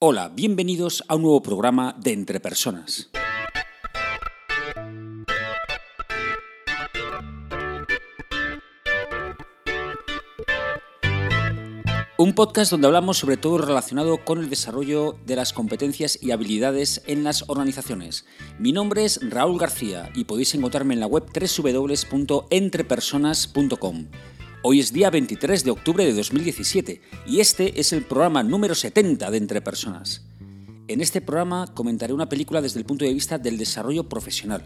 Hola, bienvenidos a un nuevo programa de Entre Personas. Un podcast donde hablamos sobre todo relacionado con el desarrollo de las competencias y habilidades en las organizaciones. Mi nombre es Raúl García y podéis encontrarme en la web www.entrepersonas.com. Hoy es día 23 de octubre de 2017 y este es el programa número 70 de Entre Personas. En este programa comentaré una película desde el punto de vista del desarrollo profesional.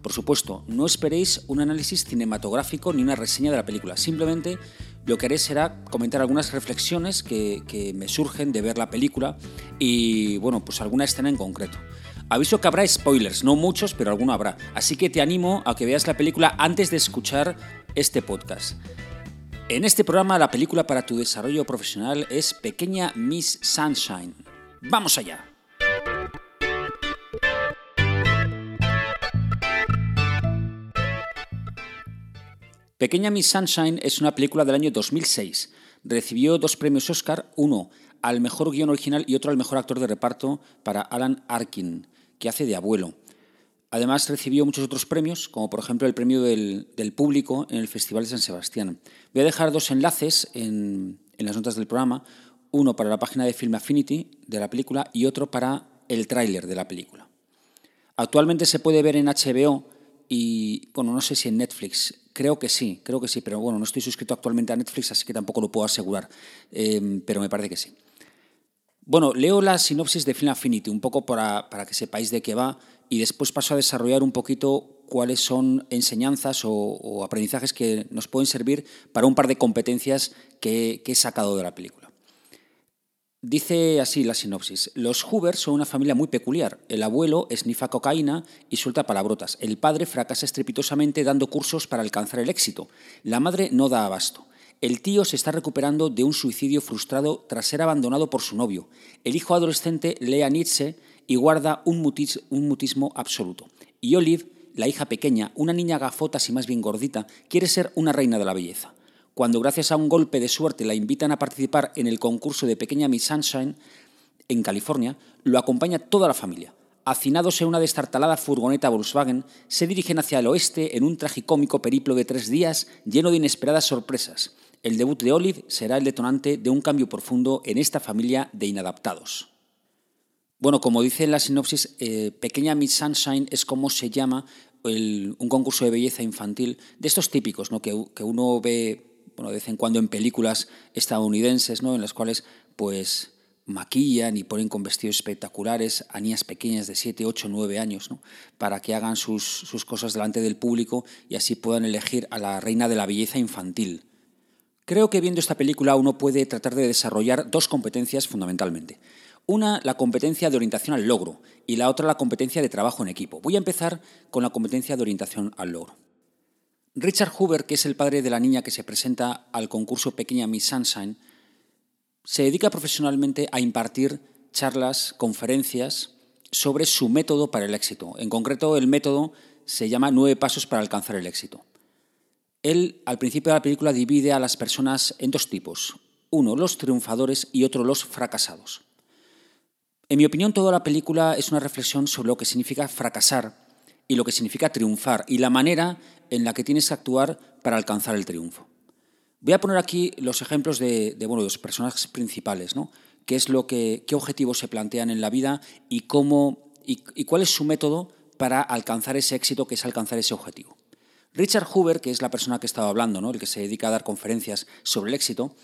Por supuesto, no esperéis un análisis cinematográfico ni una reseña de la película, simplemente lo que haré será comentar algunas reflexiones que, me surgen de ver la película y, bueno, pues alguna escena en concreto. Aviso que habrá spoilers, no muchos, pero alguno habrá. Así que te animo a que veas la película antes de escuchar este podcast. En este programa la película para tu desarrollo profesional es Pequeña Miss Sunshine. ¡Vamos allá! Pequeña Miss Sunshine es una película del año 2006. Recibió dos premios Oscar, uno al mejor guion original y otro al mejor actor de reparto para Alan Arkin, que hace de abuelo. Además recibió muchos otros premios, como por ejemplo el premio del, público en el Festival de San Sebastián. Voy a dejar dos enlaces en, las notas del programa, uno para la página de Film Affinity de la película y otro para el tráiler de la película. Actualmente se puede ver en HBO y, bueno, no sé si en Netflix, creo que sí, creo que sí, pero bueno, no estoy suscrito actualmente a Netflix, así que tampoco lo puedo asegurar, eh, pero me parece que sí. Bueno, leo la sinopsis de Film Affinity, un poco para, para que sepáis de qué va, y después paso a desarrollar un poquito cuáles son enseñanzas o, aprendizajes que nos pueden servir para un par de competencias que, he sacado de la película. Dice así la sinopsis. Los Hoover son una familia muy peculiar. El abuelo esnifa cocaína y suelta palabrotas. El padre fracasa estrepitosamente dando cursos para alcanzar el éxito. La madre no da abasto. El tío se está recuperando de un suicidio frustrado tras ser abandonado por su novio. El hijo adolescente lee a Nietzsche y guarda un, mutismo absoluto. Y Olive, la hija pequeña, una niña gafotas y más bien gordita, quiere ser una reina de la belleza. Cuando gracias a un golpe de suerte la invitan a participar en el concurso de Pequeña Miss Sunshine en California, lo acompaña toda la familia. Hacinados en una destartalada furgoneta Volkswagen, se dirigen hacia el oeste en un tragicómico periplo de tres días lleno de inesperadas sorpresas. El debut de Olive será el detonante de un cambio profundo en esta familia de inadaptados. Bueno, como dice la sinopsis, eh, Pequeña Miss Sunshine es como se llama un concurso de belleza infantil de estos típicos, ¿no? que, uno ve bueno, de vez en cuando en películas estadounidenses, ¿no? en las cuales pues maquillan y ponen con vestidos espectaculares a niñas pequeñas de 7, 8, 9 años, ¿no? para que hagan sus, sus cosas delante del público y así puedan elegir a la reina de la belleza infantil. Creo que viendo esta película uno puede tratar de desarrollar dos competencias fundamentalmente. Una, la competencia de orientación al logro y la otra, la competencia de trabajo en equipo. Voy a empezar con la competencia de orientación al logro. Richard Hoover, que es el padre de la niña que se presenta al concurso Pequeña Miss Sunshine, se dedica profesionalmente a impartir charlas, conferencias sobre su método para el éxito. En concreto, el método se llama Nueve Pasos para alcanzar el éxito. Él, al principio de la película, divide a las personas en dos tipos. Uno, los triunfadores y otro, los fracasados. En mi opinión, toda la película es una reflexión sobre lo que significa fracasar y lo que significa triunfar y la manera en la que tienes que actuar para alcanzar el triunfo. Voy a poner aquí los ejemplos de, bueno, los personajes principales, ¿no? qué es lo que, qué objetivos se plantean en la vida y cómo y cuál es su método para alcanzar ese éxito que es alcanzar ese objetivo. Richard Hoover, que es la persona que estaba hablando, ¿no? el que se dedica a dar conferencias sobre el éxito,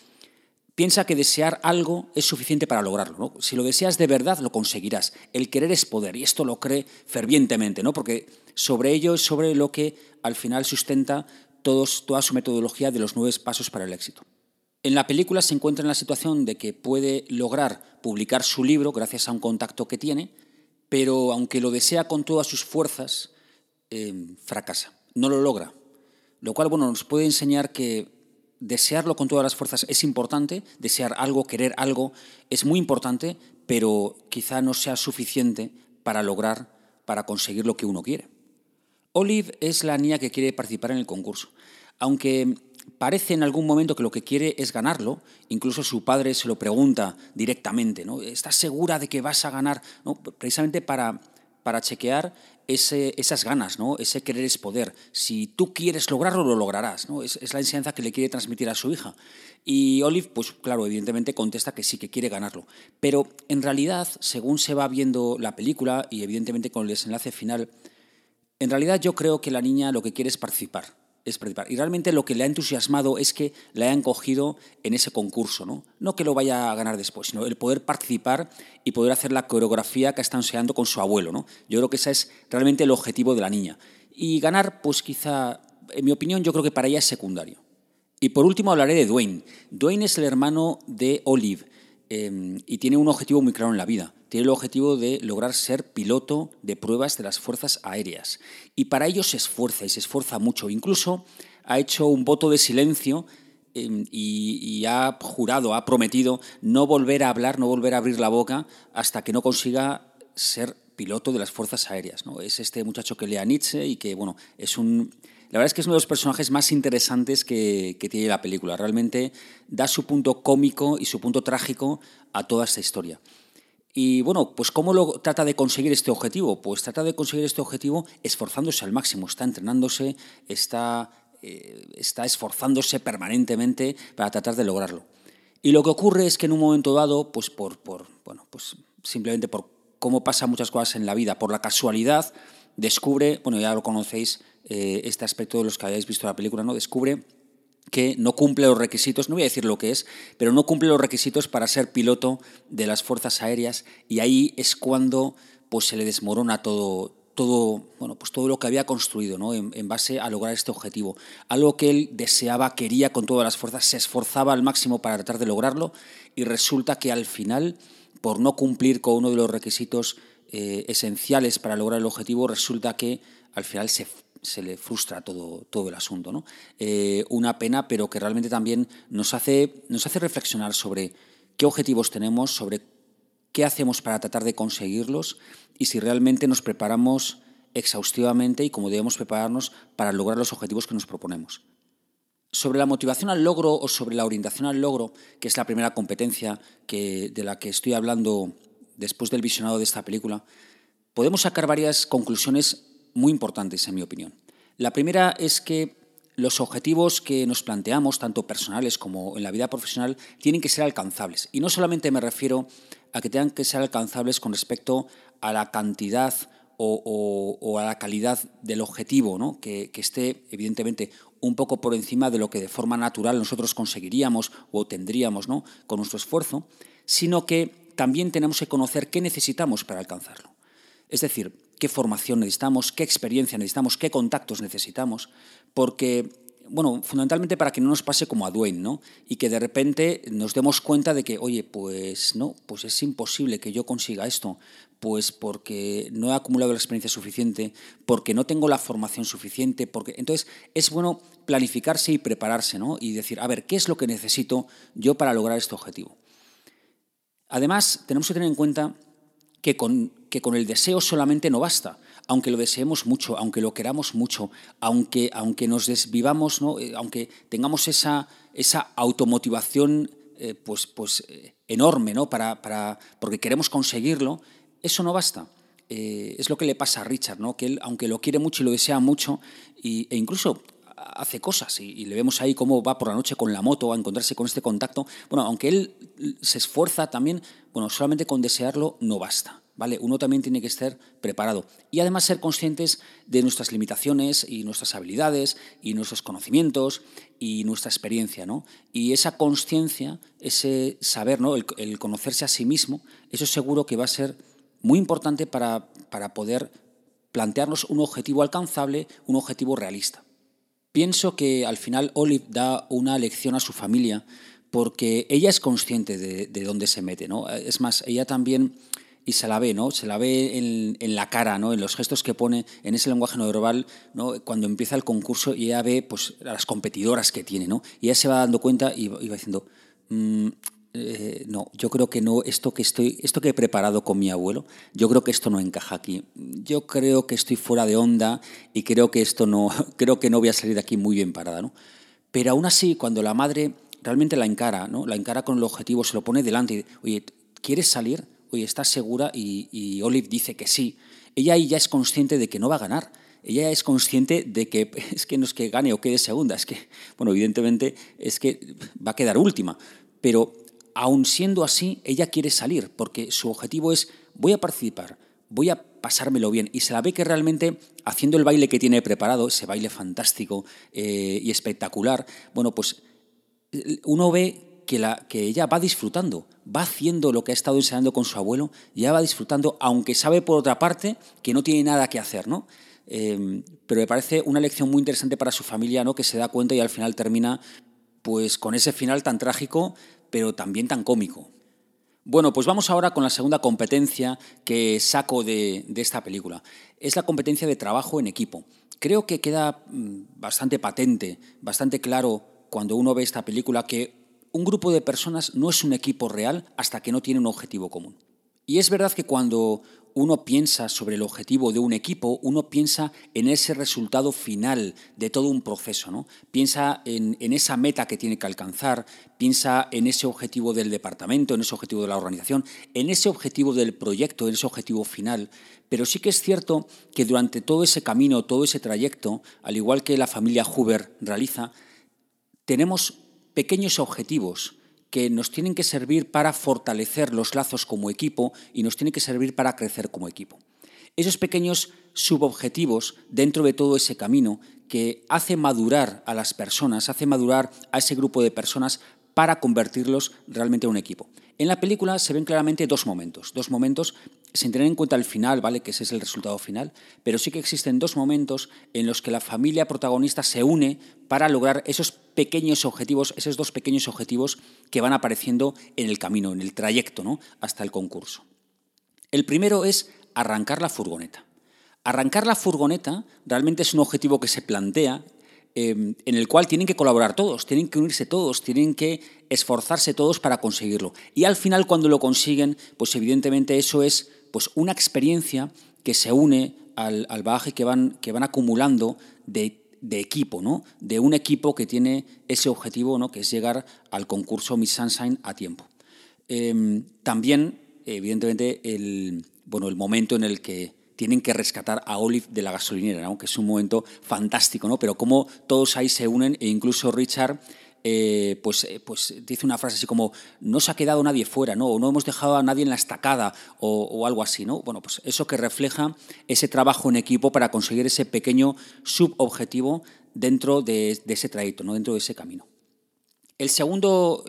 piensa que desear algo es suficiente para lograrlo. Si lo deseas de verdad, lo conseguirás. El querer es poder, y esto lo cree fervientemente, ¿no? porque sobre ello es sobre lo que al final sustenta todos, toda su metodología de los nueve pasos para el éxito. En la película se encuentra en la situación de que puede lograr publicar su libro gracias a un contacto que tiene, pero aunque lo desea con todas sus fuerzas, eh, fracasa no lo logra. Lo cual, bueno, nos puede enseñar que desearlo con todas las fuerzas es importante, desear algo, querer algo, es muy importante, pero quizá no sea suficiente para lograr, para conseguir lo que uno quiere. Olive es la niña que quiere participar en el concurso. Aunque parece en algún momento que lo que quiere es ganarlo, incluso su padre se lo pregunta directamente, ¿no? ¿Estás segura de que vas a ganar? Precisamente para, para chequear ese, esas ganas, ¿no? ese querer es poder. Si tú quieres lograrlo, lo lograrás. ¿no? Es, es, la enseñanza que le quiere transmitir a su hija. Y Olive, pues claro, evidentemente contesta que sí, que quiere ganarlo. Pero en realidad, según se va viendo la película y evidentemente con el desenlace final, en realidad yo creo que la niña lo que quiere es participar es participar. Y realmente lo que le ha entusiasmado es que la hayan cogido en ese concurso, ¿no? No que lo vaya a ganar después, sino el poder participar y poder hacer la coreografía que está enseñando con su abuelo, ¿no? Yo creo que ese es realmente el objetivo de la niña. Y ganar, pues quizá, en mi opinión, yo creo que para ella es secundario. Y por último hablaré de Dwayne. Dwayne es el hermano de Olive eh, y tiene un objetivo muy claro en la vida tiene el objetivo de lograr ser piloto de pruebas de las fuerzas aéreas. Y para ello se esfuerza y se esfuerza mucho. Incluso ha hecho un voto de silencio em, y, ha jurado, ha prometido no volver a hablar, no volver a abrir la boca hasta que no consiga ser piloto de las fuerzas aéreas. ¿no? Es este muchacho que lea Nietzsche y que, bueno, es un... La verdad es que es uno de los personajes más interesantes que, que tiene la película. Realmente da su punto cómico y su punto trágico a toda esta historia. Y bueno, pues ¿cómo lo trata de conseguir este objetivo? Pues trata de conseguir este objetivo esforzándose al máximo, está entrenándose, está, eh, está esforzándose permanentemente para tratar de lograrlo. Y lo que ocurre es que en un momento dado, pues por, por bueno, pues simplemente por cómo pasan muchas cosas en la vida, por la casualidad, descubre, bueno, ya lo conocéis, eh, este aspecto de los que hayáis visto la película, ¿no? Descubre que no cumple los requisitos, no voy a decir lo que es, pero no cumple los requisitos para ser piloto de las fuerzas aéreas y ahí es cuando pues se le desmorona todo todo, bueno, pues todo lo que había construido ¿no? en, base a lograr este objetivo. Algo que él deseaba, quería con todas las fuerzas, se esforzaba al máximo para tratar de lograrlo y resulta que al final, por no cumplir con uno de los requisitos eh, esenciales para lograr el objetivo, resulta que al final se se le frustra todo, todo el asunto. ¿no? Eh, una pena, pero que realmente también nos hace, nos hace reflexionar sobre qué objetivos tenemos, sobre qué hacemos para tratar de conseguirlos y si realmente nos preparamos exhaustivamente y cómo debemos prepararnos para lograr los objetivos que nos proponemos. Sobre la motivación al logro o sobre la orientación al logro, que es la primera competencia que, de la que estoy hablando después del visionado de esta película, podemos sacar varias conclusiones muy importantes, en mi opinión. La primera es que los objetivos que nos planteamos, tanto personales como en la vida profesional, tienen que ser alcanzables. Y no solamente me refiero a que tengan que ser alcanzables con respecto a la cantidad o, a la calidad del objetivo, ¿no? que, esté evidentemente un poco por encima de lo que de forma natural nosotros conseguiríamos o tendríamos ¿no? con nuestro esfuerzo, sino que también tenemos que conocer qué necesitamos para alcanzarlo. Es decir, qué formación necesitamos, qué experiencia necesitamos, qué contactos necesitamos, porque, bueno, fundamentalmente para que no nos pase como a Dwayne, ¿no? Y que de repente nos demos cuenta de que, oye, pues no, pues es imposible que yo consiga esto, pues porque no he acumulado la experiencia suficiente, porque no tengo la formación suficiente, porque entonces es bueno planificarse y prepararse, ¿no? Y decir, a ver, ¿qué es lo que necesito yo para lograr este objetivo? Además, tenemos que tener en cuenta que con, que con el deseo solamente no basta, aunque lo deseemos mucho, aunque lo queramos mucho, aunque, aunque nos desvivamos, ¿no? Eh, aunque tengamos esa, esa automotivación eh, pues, pues, eh, enorme ¿no? para, para, porque queremos conseguirlo, eso no basta. es lo que le pasa a Richard, ¿no? que él, aunque lo quiere mucho y lo desea mucho, y, e incluso hace cosas y, le vemos ahí cómo va por la noche con la moto a encontrarse con este contacto. Bueno, aunque él se esfuerza también, bueno, solamente con desearlo no basta. ¿Vale? Uno también tiene que estar preparado y además ser conscientes de nuestras limitaciones y nuestras habilidades y nuestros conocimientos y nuestra experiencia, ¿no? Y esa conciencia, ese saber, ¿no? El, conocerse a sí mismo, eso seguro que va a ser muy importante para, para poder plantearnos un objetivo alcanzable, un objetivo realista. Pienso que al final Olive da una lección a su familia porque ella es consciente de, dónde se mete, ¿no? Es más, ella también, y se la ve, ¿no? Se la ve en, la cara, ¿no? En los gestos que pone, en ese lenguaje no verbal, ¿no? Cuando empieza el concurso y ella ve, pues, a las competidoras que tiene, ¿no? Y ella se va dando cuenta y, va diciendo, mm, eh, no, yo creo que no, esto que, estoy, esto que he preparado con mi abuelo, yo creo que esto no encaja aquí. Yo creo que estoy fuera de onda y creo que esto no, creo que no voy a salir aquí muy bien parada, ¿no? Pero aún así, cuando la madre realmente la encara, ¿no? la encara con el objetivo, se lo pone delante y oye, ¿quieres salir? Oye, ¿estás segura? Y, y Olive dice que sí. Ella ahí ya es consciente de que no va a ganar. Ella es consciente de que es que no es que gane o quede segunda, es que, bueno, evidentemente es que va a quedar última. Pero aún siendo así, ella quiere salir porque su objetivo es voy a participar, voy a pasármelo bien. Y se la ve que realmente haciendo el baile que tiene preparado, ese baile fantástico eh, y espectacular, bueno, pues uno ve que, la, que ella va disfrutando, va haciendo lo que ha estado enseñando con su abuelo, ya va disfrutando, aunque sabe por otra parte que no tiene nada que hacer, ¿no? Em, pero me parece una lección muy interesante para su familia, ¿no? Que se da cuenta y al final termina pues con ese final tan trágico, pero también tan cómico. Bueno, pues vamos ahora con la segunda competencia que saco de, de, esta película. Es la competencia de trabajo en equipo. Creo que queda mm, bastante patente, bastante claro cuando uno ve esta película que un grupo de personas no es un equipo real hasta que no tiene un objetivo común. Y es verdad que cuando uno piensa sobre el objetivo de un equipo, uno piensa en ese resultado final de todo un proceso, ¿no? Piensa en, esa meta que tiene que alcanzar, piensa en ese objetivo del departamento, en ese objetivo de la organización, en ese objetivo del proyecto, en ese objetivo final. Pero sí que es cierto que durante todo ese camino, todo ese trayecto, al igual que la familia Huber realiza, tenemos pequeños objetivos que nos tienen que servir para fortalecer los lazos como equipo y nos tienen que servir para crecer como equipo. Esos pequeños subobjetivos dentro de todo ese camino que hace madurar a las personas, hace madurar a ese grupo de personas para convertirlos realmente en un equipo. En la película se ven claramente dos momentos, dos momentos sin tener en cuenta el final, ¿vale? Que ese es el resultado final, pero sí que existen dos momentos en los que la familia protagonista se une para lograr esos pequeños objetivos, esos dos pequeños objetivos que van apareciendo en el camino, en el trayecto, ¿no? Hasta el concurso. El primero es arrancar la furgoneta. Arrancar la furgoneta realmente es un objetivo que se plantea Em, en el cual tienen que colaborar todos, tienen que unirse todos, tienen que esforzarse todos para conseguirlo. Y al final, cuando lo consiguen, pues evidentemente eso es pues, una experiencia que se une al, al bagaje que van, que van acumulando de, equipo, ¿no? de un equipo que tiene ese objetivo, ¿no? que es llegar al concurso Miss Sunshine a tiempo. Em, también, evidentemente, el, bueno, el momento en el que tienen que rescatar a Olive de la gasolinera, ¿no? que es un momento fantástico, ¿no? pero cómo todos ahí se unen e incluso Richard eh, pues, eh, pues dice una frase así como no se ha quedado nadie fuera, ¿no? o no hemos dejado a nadie en la estacada o, algo así. ¿no? Bueno, pues eso que refleja ese trabajo en equipo para conseguir ese pequeño subobjetivo dentro de, de ese trayecto, ¿no? dentro de ese camino. El segundo,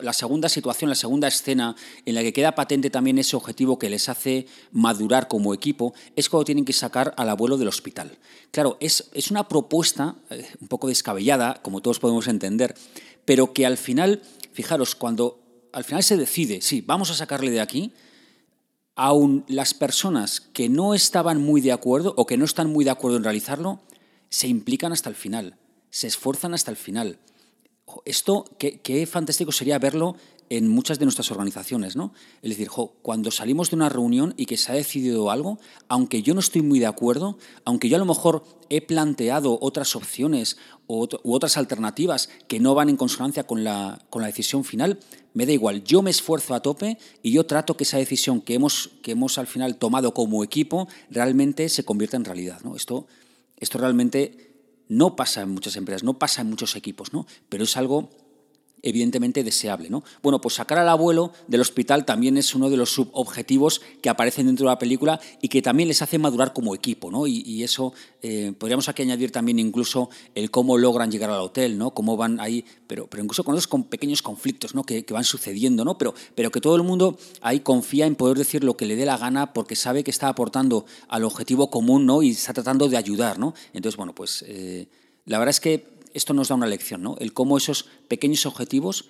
la segunda situación, la segunda escena en la que queda patente también ese objetivo que les hace madurar como equipo es cuando tienen que sacar al abuelo del hospital. Claro, es, es una propuesta eh, un poco descabellada, como todos podemos entender, pero que al final, fijaros, cuando al final se decide, sí, vamos a sacarle de aquí, aún las personas que no estaban muy de acuerdo o que no están muy de acuerdo en realizarlo, se implican hasta el final, se esfuerzan hasta el final esto, qué, fantástico sería verlo en muchas de nuestras organizaciones, ¿no? Es decir, cuando salimos de una reunión y que se ha decidido algo, aunque yo no estoy muy de acuerdo, aunque yo a lo mejor he planteado otras opciones u otras alternativas que no van en consonancia con la, con la decisión final, me da igual, yo me esfuerzo a tope y yo trato que esa decisión que hemos, que hemos al final tomado como equipo realmente se convierta en realidad, ¿no? Esto, esto realmente no pasa en muchas empresas, no pasa en muchos equipos, ¿no? Pero es algo evidentemente deseable. ¿no? Bueno, pues sacar al abuelo del hospital también es uno de los subobjetivos que aparecen dentro de la película y que también les hace madurar como equipo. ¿no? Y, eso eh, podríamos aquí añadir también incluso el cómo logran llegar al hotel, ¿no? cómo van ahí, pero, pero incluso con esos con pequeños conflictos ¿no? que, van sucediendo, ¿no? pero, pero que todo el mundo ahí confía en poder decir lo que le dé la gana porque sabe que está aportando al objetivo común ¿no? y está tratando de ayudar. ¿no? Entonces, bueno, pues eh, la verdad es que esto nos da una lección, ¿no? El cómo esos pequeños objetivos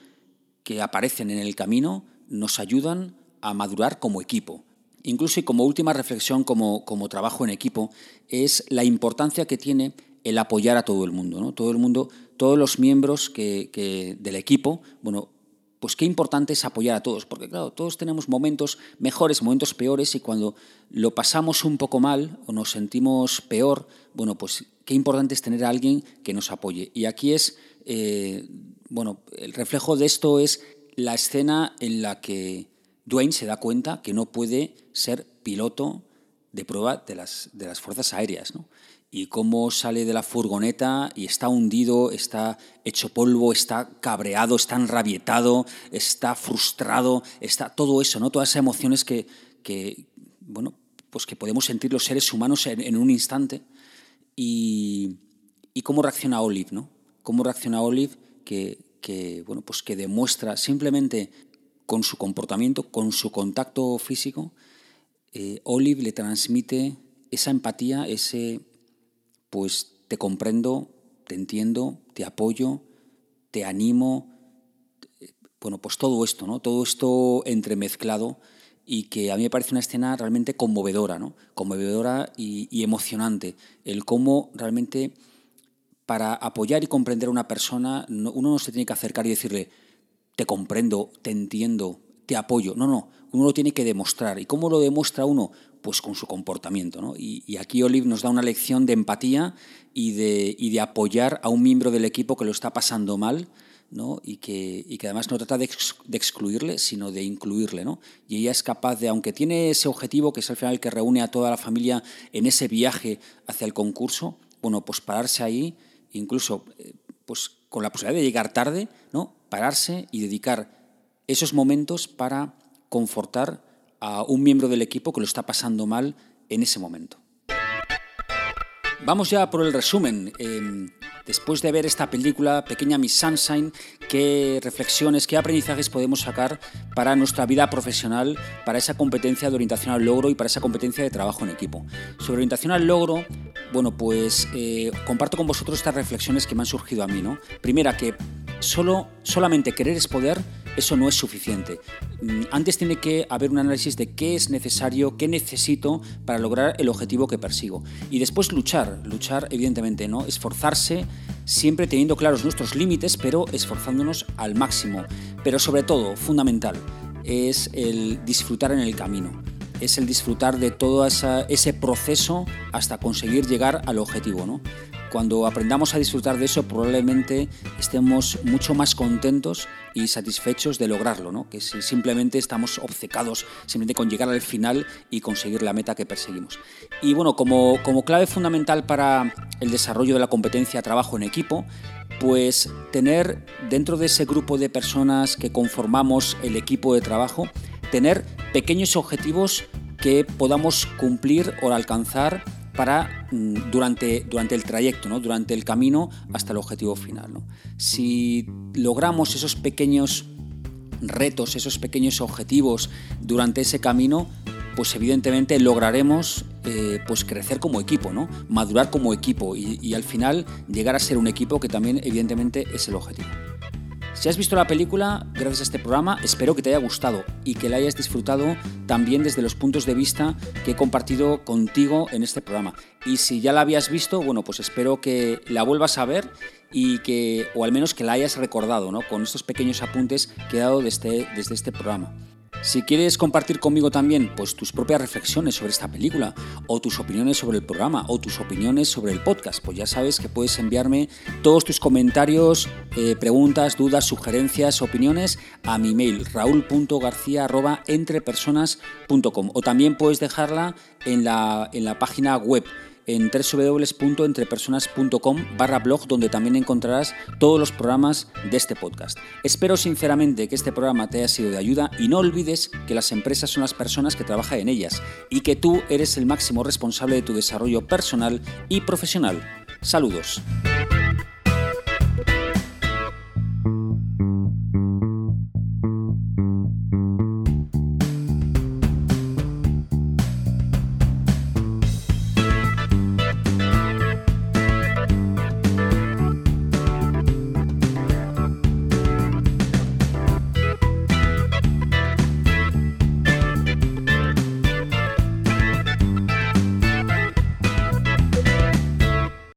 que aparecen en el camino nos ayudan a madurar como equipo. Incluso y como última reflexión como, como trabajo en equipo es la importancia que tiene el apoyar a todo el mundo, ¿no? Todo el mundo, todos los miembros que, del equipo, bueno, pues qué importante es apoyar a todos, porque claro, todos tenemos momentos mejores, momentos peores, y cuando lo pasamos un poco mal o nos sentimos peor, bueno, pues qué importante es tener a alguien que nos apoye. Y aquí es eh, bueno, el reflejo de esto es la escena en la que Dwayne se da cuenta que no puede ser piloto de prueba de las, de las fuerzas aéreas, ¿no? Y cómo sale de la furgoneta y está hundido, está hecho polvo, está cabreado, está enrabietado, está frustrado, está todo eso, ¿no? Todas esas emociones que, que bueno, pues que podemos sentir los seres humanos en, un instante. Y, y, cómo reacciona Olive, ¿no? Cómo reacciona Olive que, que, bueno, pues que demuestra simplemente con su comportamiento, con su contacto físico, eh, Olive le transmite esa empatía, ese pues te comprendo, te entiendo, te apoyo, te animo, bueno, pues todo esto, ¿no? Todo esto entremezclado y que a mí me parece una escena realmente conmovedora, ¿no? Conmovedora y, emocionante. El cómo realmente para apoyar y comprender a una persona uno no se tiene que acercar y decirle te comprendo, te entiendo, te apoyo. No, no, uno lo tiene que demostrar. ¿Y cómo lo demuestra uno? pues con su comportamiento. ¿no? Y, aquí Olive nos da una lección de empatía y de, de, apoyar a un miembro del equipo que lo está pasando mal ¿no? y, que, que, además no trata de, excluirle, sino de incluirle. ¿no? Y ella es capaz de, aunque tiene ese objetivo, que es al final el que reúne a toda la familia en ese viaje hacia el concurso, bueno, pues pararse ahí, incluso eh, pues con la posibilidad de llegar tarde, ¿no? pararse y dedicar esos momentos para confortar a un miembro del equipo que lo está pasando mal en ese momento. Vamos ya por el resumen. Em, después de ver esta película, Pequeña Miss Sunshine, ¿qué reflexiones, qué aprendizajes podemos sacar para nuestra vida profesional, para esa competencia de orientación al logro y para esa competencia de trabajo en equipo? Sobre orientación al logro, bueno, pues eh, comparto con vosotros estas reflexiones que me han surgido a mí. ¿no? Primera, que solo, solamente querer es poder eso no es suficiente. Mm, antes tiene que haber un análisis de qué es necesario, qué necesito para lograr el objetivo que persigo. Y después luchar, luchar evidentemente, ¿no? Esforzarse siempre teniendo claros nuestros límites, pero esforzándonos al máximo. Pero sobre todo, fundamental, es el disfrutar en el camino es el disfrutar de todo ese proceso hasta conseguir llegar al objetivo. ¿no? Cuando aprendamos a disfrutar de eso, probablemente estemos mucho más contentos y satisfechos de lograrlo, ¿no? que si simplemente estamos obcecados simplemente con llegar al final y conseguir la meta que perseguimos. Y bueno, como, como clave fundamental para el desarrollo de la competencia trabajo en equipo, pues tener dentro de ese grupo de personas que conformamos el equipo de trabajo, tener pequeños objetivos que podamos cumplir o alcanzar para mm, durante, durante el trayecto, ¿no? durante el camino hasta el objetivo final. Si logramos esos pequeños retos, esos pequeños objetivos durante ese camino, pues evidentemente lograremos eh, pues crecer como equipo, ¿no? madurar como equipo y al final llegar a ser un equipo que también evidentemente es el objetivo. Si has visto la película, gracias a este programa, espero que te haya gustado y que la hayas disfrutado también desde los puntos de vista que he compartido contigo en este programa. Y si ya la habías visto, bueno, pues espero que la vuelvas a ver y que, o al menos que la hayas recordado, ¿no? Con estos pequeños apuntes que he dado desde, desde este programa. Si quieres compartir conmigo también pues, tus propias reflexiones sobre esta película, o tus opiniones sobre el programa, o ú opiniones sobre el podcast, pues ya sabes que puedes enviarme todos tus comentarios, eh, preguntas, dudas, sugerencias, opiniones a mi mail raúl.garcía.entrepersonas.com o también puedes dejarla en la, en la página web en www.entrepersonas.com barra blog donde también encontrarás todos los programas de este podcast. Espero sinceramente que este programa te haya sido de ayuda y no olvides que las empresas son las personas que trabajan en ellas y que tú eres el máximo responsable de tu desarrollo personal y profesional. Saludos.